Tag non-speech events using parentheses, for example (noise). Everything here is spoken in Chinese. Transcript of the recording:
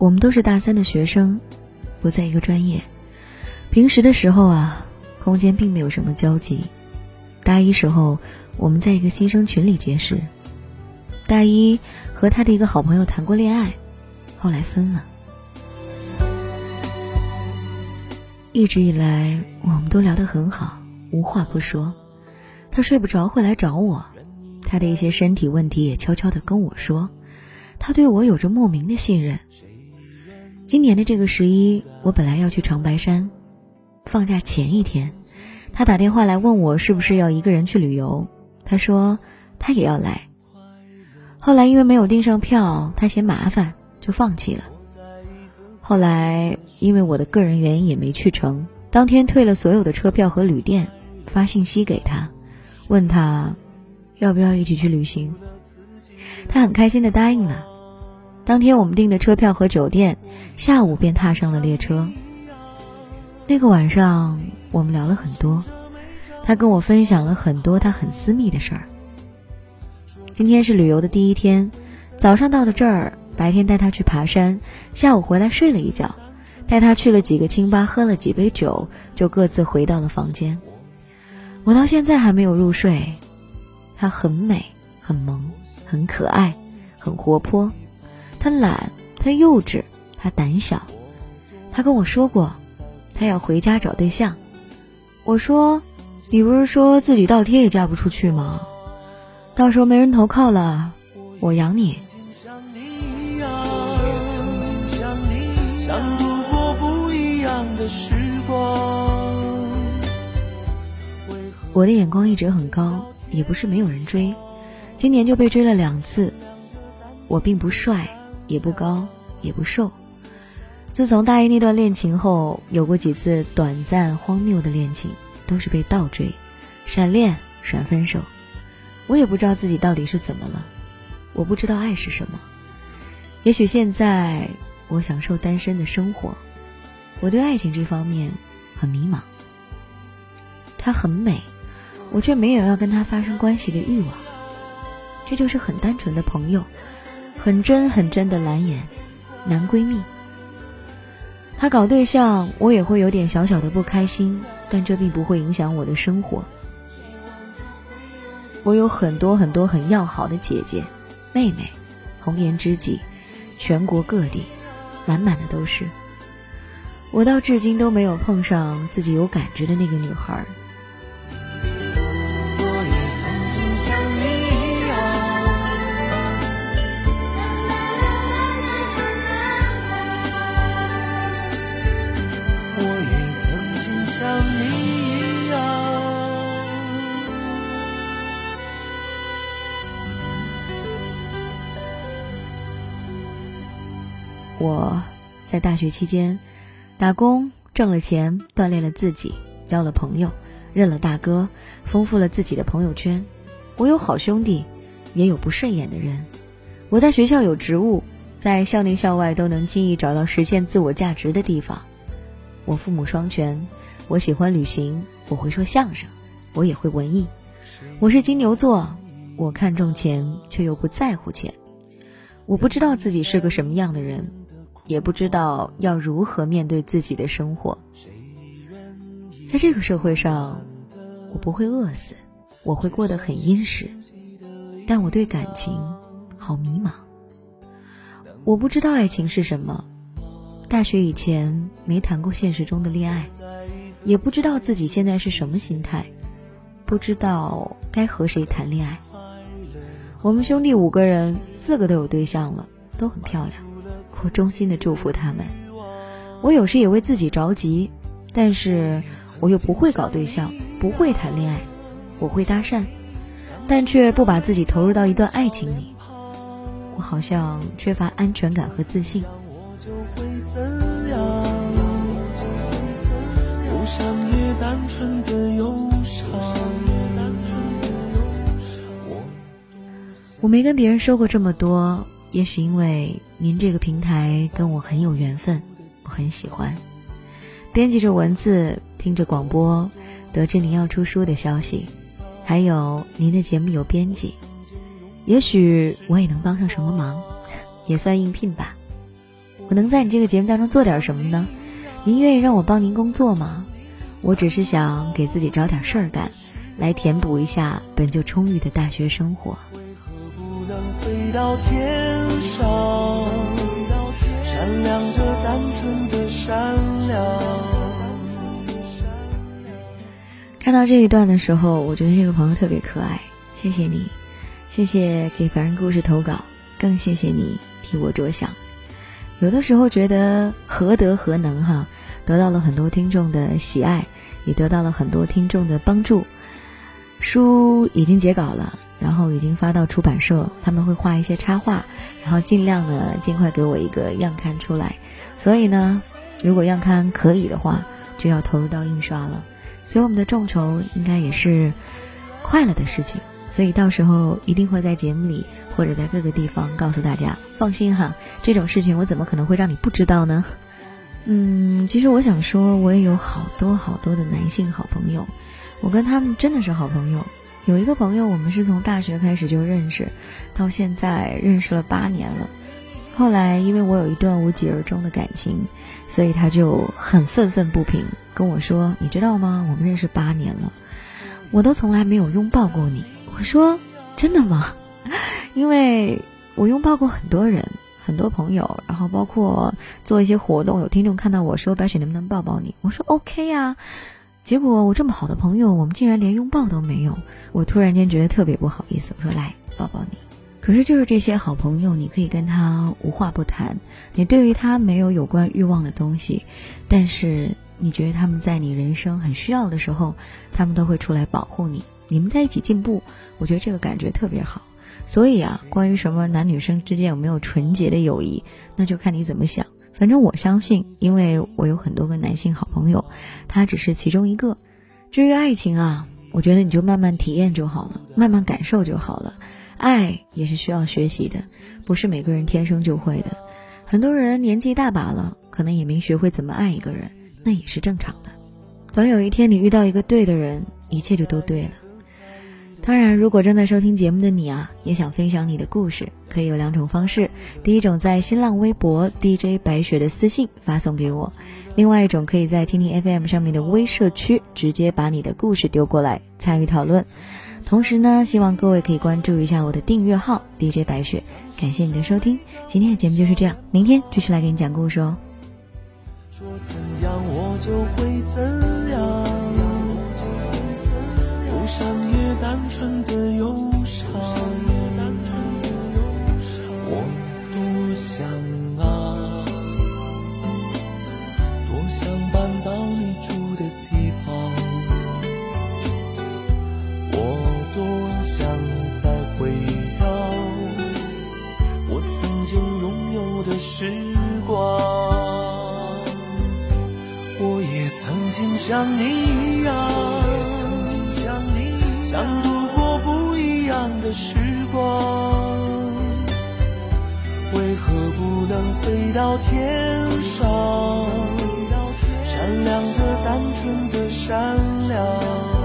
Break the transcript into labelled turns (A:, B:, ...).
A: 我们都是大三的学生，不在一个专业。平时的时候啊，空间并没有什么交集。大一时候，我们在一个新生群里结识。大一和他的一个好朋友谈过恋爱，后来分了。一直以来，我们都聊得很好，无话不说。他睡不着会来找我，他的一些身体问题也悄悄地跟我说。他对我有着莫名的信任。今年的这个十一，我本来要去长白山，放假前一天，他打电话来问我是不是要一个人去旅游。他说他也要来。后来因为没有订上票，他嫌麻烦，就放弃了。后来因为我的个人原因也没去成，当天退了所有的车票和旅店，发信息给他，问他要不要一起去旅行。他很开心的答应了。当天我们订的车票和酒店，下午便踏上了列车。那个晚上我们聊了很多，他跟我分享了很多他很私密的事儿。今天是旅游的第一天，早上到的这儿，白天带他去爬山，下午回来睡了一觉，带他去了几个清吧，喝了几杯酒，就各自回到了房间。我到现在还没有入睡。她很美，很萌，很可爱，很活泼。他懒，他幼稚，他胆小。他跟我说过，他要回家找对象。我说：“你不是说自己倒贴也嫁不出去吗？到时候没人投靠了，我养你。”我的眼光一直很高，也不是没有人追，今年就被追了两次。我并不帅。也不高，也不瘦。自从大一那段恋情后，有过几次短暂荒谬的恋情，都是被倒追、闪恋、闪分手。我也不知道自己到底是怎么了，我不知道爱是什么。也许现在我享受单身的生活，我对爱情这方面很迷茫。她很美，我却没有要跟她发生关系的欲望。这就是很单纯的朋友。很真很真的蓝颜，男闺蜜。他搞对象，我也会有点小小的不开心，但这并不会影响我的生活。我有很多很多很要好的姐姐、妹妹，红颜知己，全国各地，满满的都是。我到至今都没有碰上自己有感觉的那个女孩。我在大学期间打工挣了钱，锻炼了自己，交了朋友，认了大哥，丰富了自己的朋友圈。我有好兄弟，也有不顺眼的人。我在学校有职务，在校内校外都能轻易找到实现自我价值的地方。我父母双全，我喜欢旅行，我会说相声，我也会文艺。我是金牛座，我看重钱，却又不在乎钱。我不知道自己是个什么样的人。也不知道要如何面对自己的生活，在这个社会上，我不会饿死，我会过得很殷实，但我对感情好迷茫。我不知道爱情是什么，大学以前没谈过现实中的恋爱，也不知道自己现在是什么心态，不知道该和谁谈恋爱。我们兄弟五个人，四个都有对象了，都很漂亮。我衷心的祝福他们。我有时也为自己着急，但是我又不会搞对象，不会谈恋爱。我会搭讪，但却不把自己投入到一段爱情里。我好像缺乏安全感和自信。我没跟别人说过这么多。也许因为您这个平台跟我很有缘分，我很喜欢。编辑着文字，听着广播，得知您要出书的消息，还有您的节目有编辑，也许我也能帮上什么忙，也算应聘吧。我能在你这个节目当中做点什么呢？您愿意让我帮您工作吗？我只是想给自己找点事儿干，来填补一下本就充裕的大学生活。到天上闪亮着单纯的善良。看到这一段的时候，我觉得这个朋友特别可爱，谢谢你，谢谢给凡人故事投稿，更谢谢你替我着想。有的时候觉得何德何能哈，得到了很多听众的喜爱，也得到了很多听众的帮助。书已经截稿了，然后已经发到出版社，他们会画一些插画，然后尽量呢尽快给我一个样刊出来。所以呢，如果样刊可以的话，就要投入到印刷了。所以我们的众筹应该也是快乐的事情，所以到时候一定会在节目里或者在各个地方告诉大家。放心哈，这种事情我怎么可能会让你不知道呢？嗯，其实我想说，我也有好多好多的男性好朋友，我跟他们真的是好朋友。有一个朋友，我们是从大学开始就认识，到现在认识了八年了。后来因为我有一段无疾而终的感情，所以他就很愤愤不平。跟我说：“你知道吗？我们认识八年了，我都从来没有拥抱过你。”我说：“真的吗？” (laughs) 因为我拥抱过很多人，很多朋友，然后包括做一些活动，有听众看到我说：“白雪能不能抱抱你？”我说：“OK 呀。”结果我这么好的朋友，我们竟然连拥抱都没有，我突然间觉得特别不好意思。我说：“来抱抱你。”可是就是这些好朋友，你可以跟他无话不谈，你对于他没有有关欲望的东西，但是。你觉得他们在你人生很需要的时候，他们都会出来保护你。你们在一起进步，我觉得这个感觉特别好。所以啊，关于什么男女生之间有没有纯洁的友谊，那就看你怎么想。反正我相信，因为我有很多个男性好朋友，他只是其中一个。至于爱情啊，我觉得你就慢慢体验就好了，慢慢感受就好了。爱也是需要学习的，不是每个人天生就会的。很多人年纪大把了，可能也没学会怎么爱一个人。那也是正常的。等有一天你遇到一个对的人，一切就都对了。当然，如果正在收听节目的你啊，也想分享你的故事，可以有两种方式：第一种在新浪微博 DJ 白雪的私信发送给我；另外一种可以在蜻蜓 FM 上面的微社区直接把你的故事丢过来参与讨论。同时呢，希望各位可以关注一下我的订阅号 DJ 白雪。感谢你的收听，今天的节目就是这样，明天继续来给你讲故事哦。说怎样我就会怎样，纯的忧伤，我多想啊，多想搬到你住的地方，我多想再回到我曾经拥有的时光。我也曾经像你时光，为何不能飞到天上，闪亮着单纯的善良。